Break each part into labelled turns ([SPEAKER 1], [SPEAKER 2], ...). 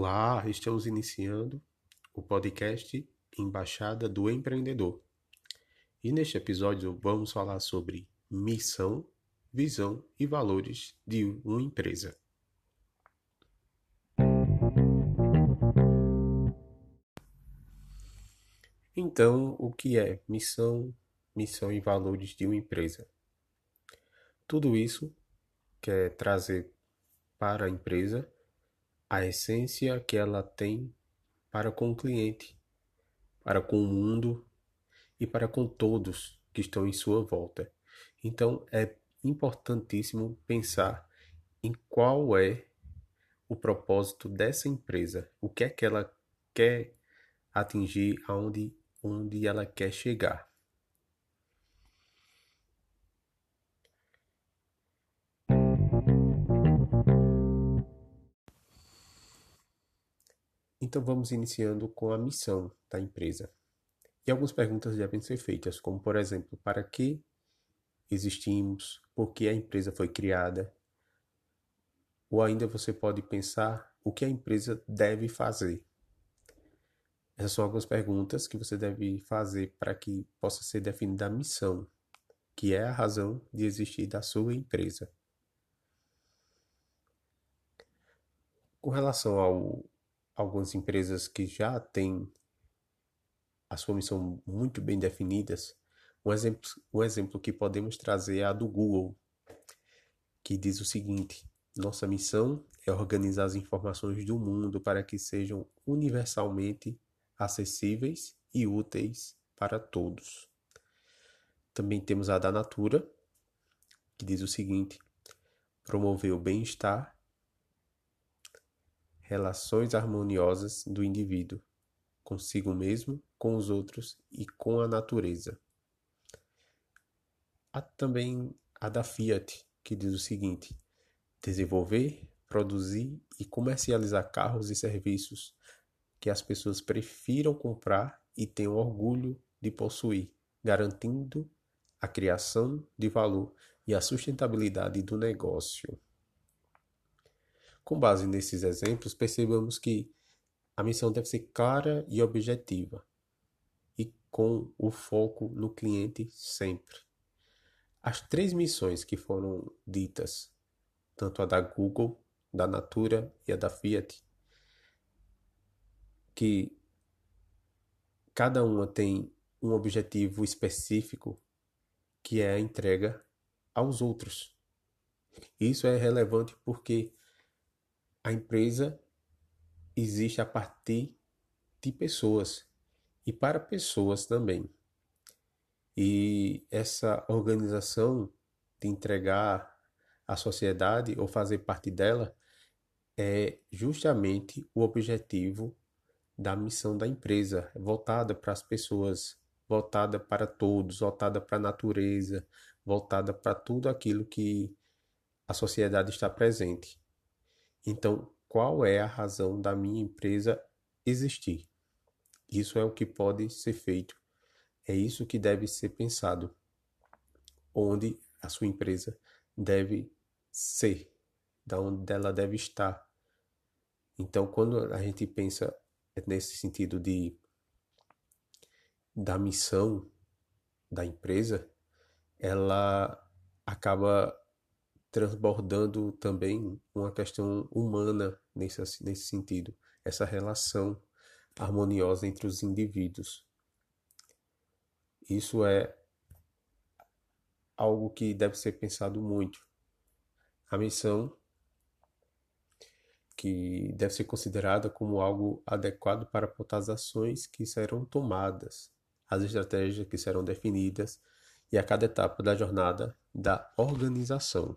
[SPEAKER 1] Olá, estamos iniciando o podcast Embaixada do Empreendedor. E neste episódio vamos falar sobre missão, visão e valores de uma empresa. Então, o que é missão, missão e valores de uma empresa? Tudo isso quer trazer para a empresa a essência que ela tem para com o cliente, para com o mundo e para com todos que estão em sua volta. Então é importantíssimo pensar em qual é o propósito dessa empresa, o que é que ela quer atingir, aonde onde ela quer chegar. Então vamos iniciando com a missão da empresa. E algumas perguntas devem ser feitas, como por exemplo, para que existimos, por que a empresa foi criada, ou ainda você pode pensar o que a empresa deve fazer. Essas são algumas perguntas que você deve fazer para que possa ser definida a missão, que é a razão de existir da sua empresa. Com relação ao algumas empresas que já têm a sua missão muito bem definidas. Um exemplo, um exemplo que podemos trazer é a do Google, que diz o seguinte: nossa missão é organizar as informações do mundo para que sejam universalmente acessíveis e úteis para todos. Também temos a da Natura, que diz o seguinte: promover o bem-estar relações harmoniosas do indivíduo consigo mesmo, com os outros e com a natureza. Há também a da Fiat, que diz o seguinte: desenvolver, produzir e comercializar carros e serviços que as pessoas prefiram comprar e tenham orgulho de possuir, garantindo a criação de valor e a sustentabilidade do negócio. Com base nesses exemplos, percebamos que a missão deve ser clara e objetiva e com o foco no cliente sempre. As três missões que foram ditas, tanto a da Google, da Natura e a da Fiat, que cada uma tem um objetivo específico que é a entrega aos outros. Isso é relevante porque a empresa existe a partir de pessoas e para pessoas também. E essa organização de entregar à sociedade ou fazer parte dela é justamente o objetivo da missão da empresa, voltada para as pessoas, voltada para todos, voltada para a natureza, voltada para tudo aquilo que a sociedade está presente. Então, qual é a razão da minha empresa existir? Isso é o que pode ser feito. É isso que deve ser pensado. Onde a sua empresa deve ser, da onde ela deve estar. Então, quando a gente pensa nesse sentido de da missão da empresa, ela acaba transbordando também uma questão humana nesse, nesse sentido, essa relação harmoniosa entre os indivíduos. Isso é algo que deve ser pensado muito. A missão que deve ser considerada como algo adequado para apontar as ações que serão tomadas, as estratégias que serão definidas e a cada etapa da jornada da organização.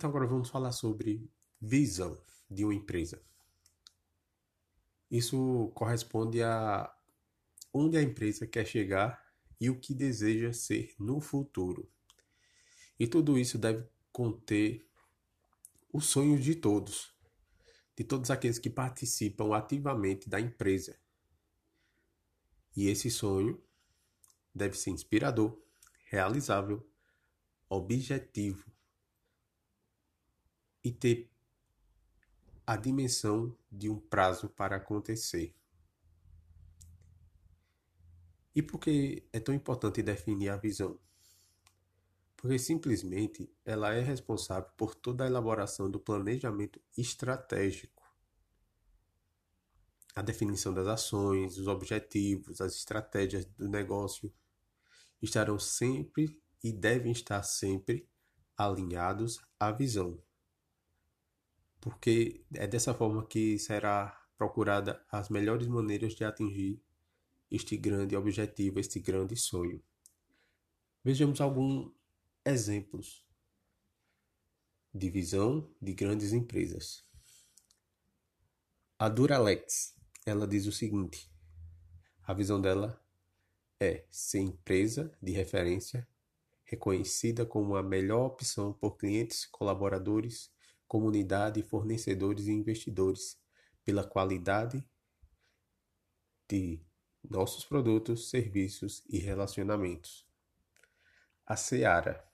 [SPEAKER 1] Então agora vamos falar sobre visão de uma empresa. Isso corresponde a onde a empresa quer chegar e o que deseja ser no futuro. E tudo isso deve conter os sonhos de todos, de todos aqueles que participam ativamente da empresa. E esse sonho deve ser inspirador, realizável, objetivo e ter a dimensão de um prazo para acontecer. E por que é tão importante definir a visão? Porque simplesmente ela é responsável por toda a elaboração do planejamento estratégico. A definição das ações, os objetivos, as estratégias do negócio estarão sempre e devem estar sempre alinhados à visão. Porque é dessa forma que será procurada as melhores maneiras de atingir este grande objetivo, este grande sonho. Vejamos alguns exemplos de visão de grandes empresas. A Duralex, ela diz o seguinte: a visão dela é ser empresa de referência reconhecida como a melhor opção por clientes, colaboradores, comunidade, fornecedores e investidores, pela qualidade de nossos produtos, serviços e relacionamentos. A Seara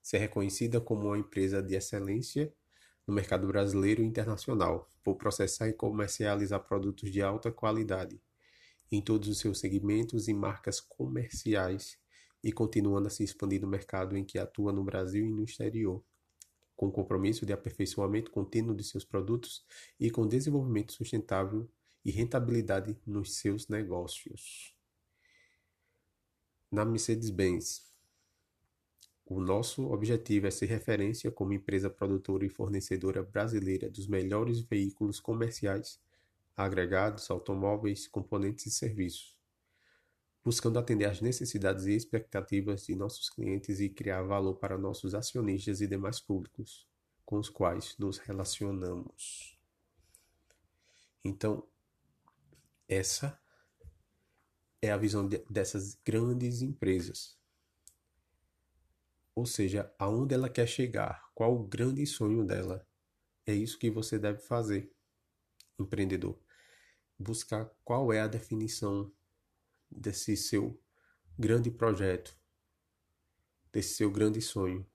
[SPEAKER 1] ser reconhecida como uma empresa de excelência no mercado brasileiro e internacional, por processar e comercializar produtos de alta qualidade em todos os seus segmentos e marcas comerciais e continuando a se expandir no mercado em que atua no Brasil e no exterior, com compromisso de aperfeiçoamento contínuo de seus produtos e com desenvolvimento sustentável e rentabilidade nos seus negócios. Na Mercedes-Benz, o nosso objetivo é ser referência como empresa produtora e fornecedora brasileira dos melhores veículos comerciais, agregados, automóveis, componentes e serviços buscando atender às necessidades e expectativas de nossos clientes e criar valor para nossos acionistas e demais públicos com os quais nos relacionamos. Então, essa é a visão de, dessas grandes empresas. Ou seja, aonde ela quer chegar, qual o grande sonho dela. É isso que você deve fazer, empreendedor. Buscar qual é a definição desse seu grande projeto, desse seu grande sonho,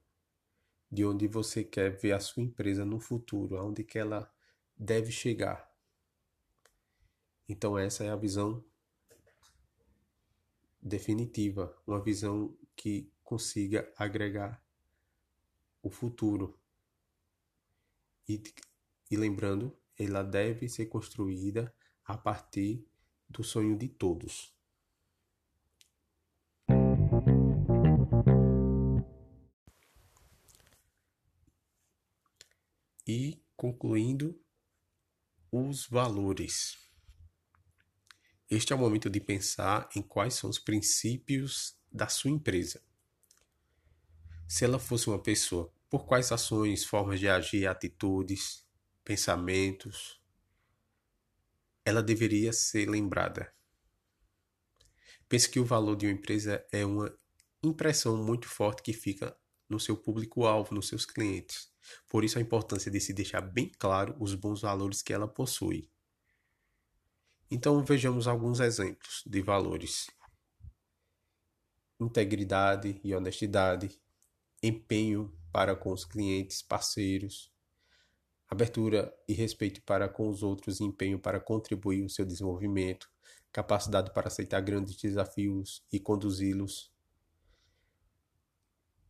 [SPEAKER 1] de onde você quer ver a sua empresa no futuro, aonde que ela deve chegar. Então essa é a visão definitiva, uma visão que consiga agregar o futuro. E, e lembrando, ela deve ser construída a partir do sonho de todos. E concluindo, os valores. Este é o momento de pensar em quais são os princípios da sua empresa. Se ela fosse uma pessoa, por quais ações, formas de agir, atitudes, pensamentos, ela deveria ser lembrada. Pense que o valor de uma empresa é uma impressão muito forte que fica no seu público-alvo, nos seus clientes. Por isso a importância de se deixar bem claro os bons valores que ela possui. Então vejamos alguns exemplos de valores: integridade e honestidade, empenho para com os clientes, parceiros, abertura e respeito para com os outros. Empenho para contribuir o seu desenvolvimento, capacidade para aceitar grandes desafios e conduzi-los,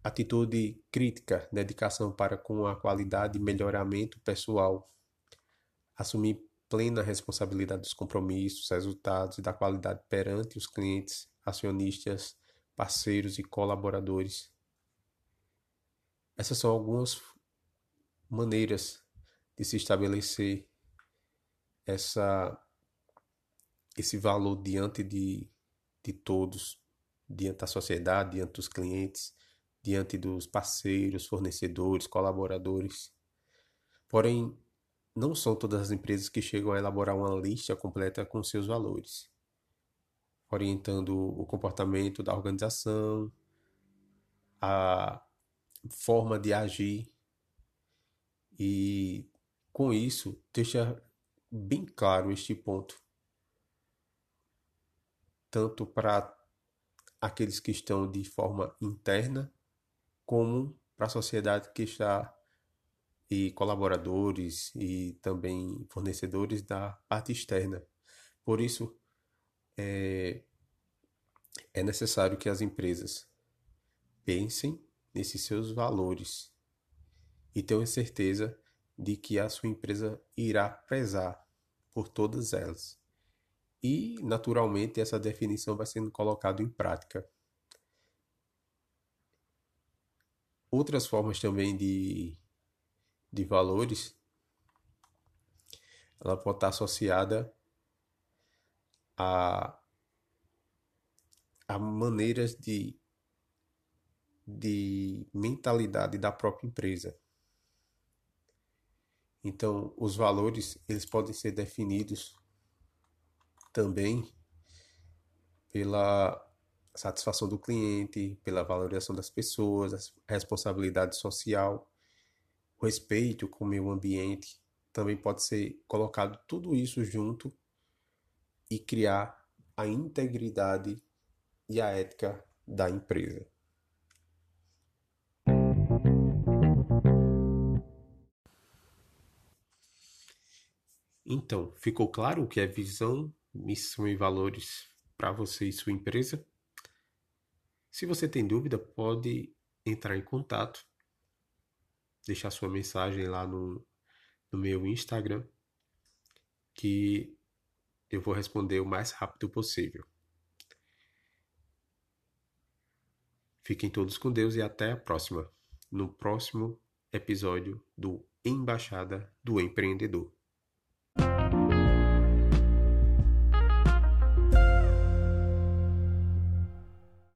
[SPEAKER 1] atitude crítica, dedicação para com a qualidade e melhoramento pessoal, assumir plena responsabilidade dos compromissos, resultados e da qualidade perante os clientes, acionistas, parceiros e colaboradores. Essas são algumas maneiras de se estabelecer essa esse valor diante de, de todos, diante da sociedade, diante dos clientes, diante dos parceiros, fornecedores, colaboradores. Porém, não são todas as empresas que chegam a elaborar uma lista completa com seus valores, orientando o comportamento da organização, a forma de agir e com isso deixa bem claro este ponto tanto para aqueles que estão de forma interna como para a sociedade que está e colaboradores e também fornecedores da parte externa. Por isso, é, é necessário que as empresas pensem nesses seus valores e tenham certeza de que a sua empresa irá prezar por todas elas. E, naturalmente, essa definição vai sendo colocada em prática. Outras formas também de, de valores, ela pode estar associada a, a maneiras de, de mentalidade da própria empresa. Então, os valores eles podem ser definidos também pela satisfação do cliente, pela valorização das pessoas, a responsabilidade social, o respeito com o meio ambiente. Também pode ser colocado tudo isso junto e criar a integridade e a ética da empresa. Então, ficou claro o que é visão, missão e valores para você e sua empresa? Se você tem dúvida, pode entrar em contato, deixar sua mensagem lá no, no meu Instagram, que eu vou responder o mais rápido possível. Fiquem todos com Deus e até a próxima, no próximo episódio do Embaixada do Empreendedor.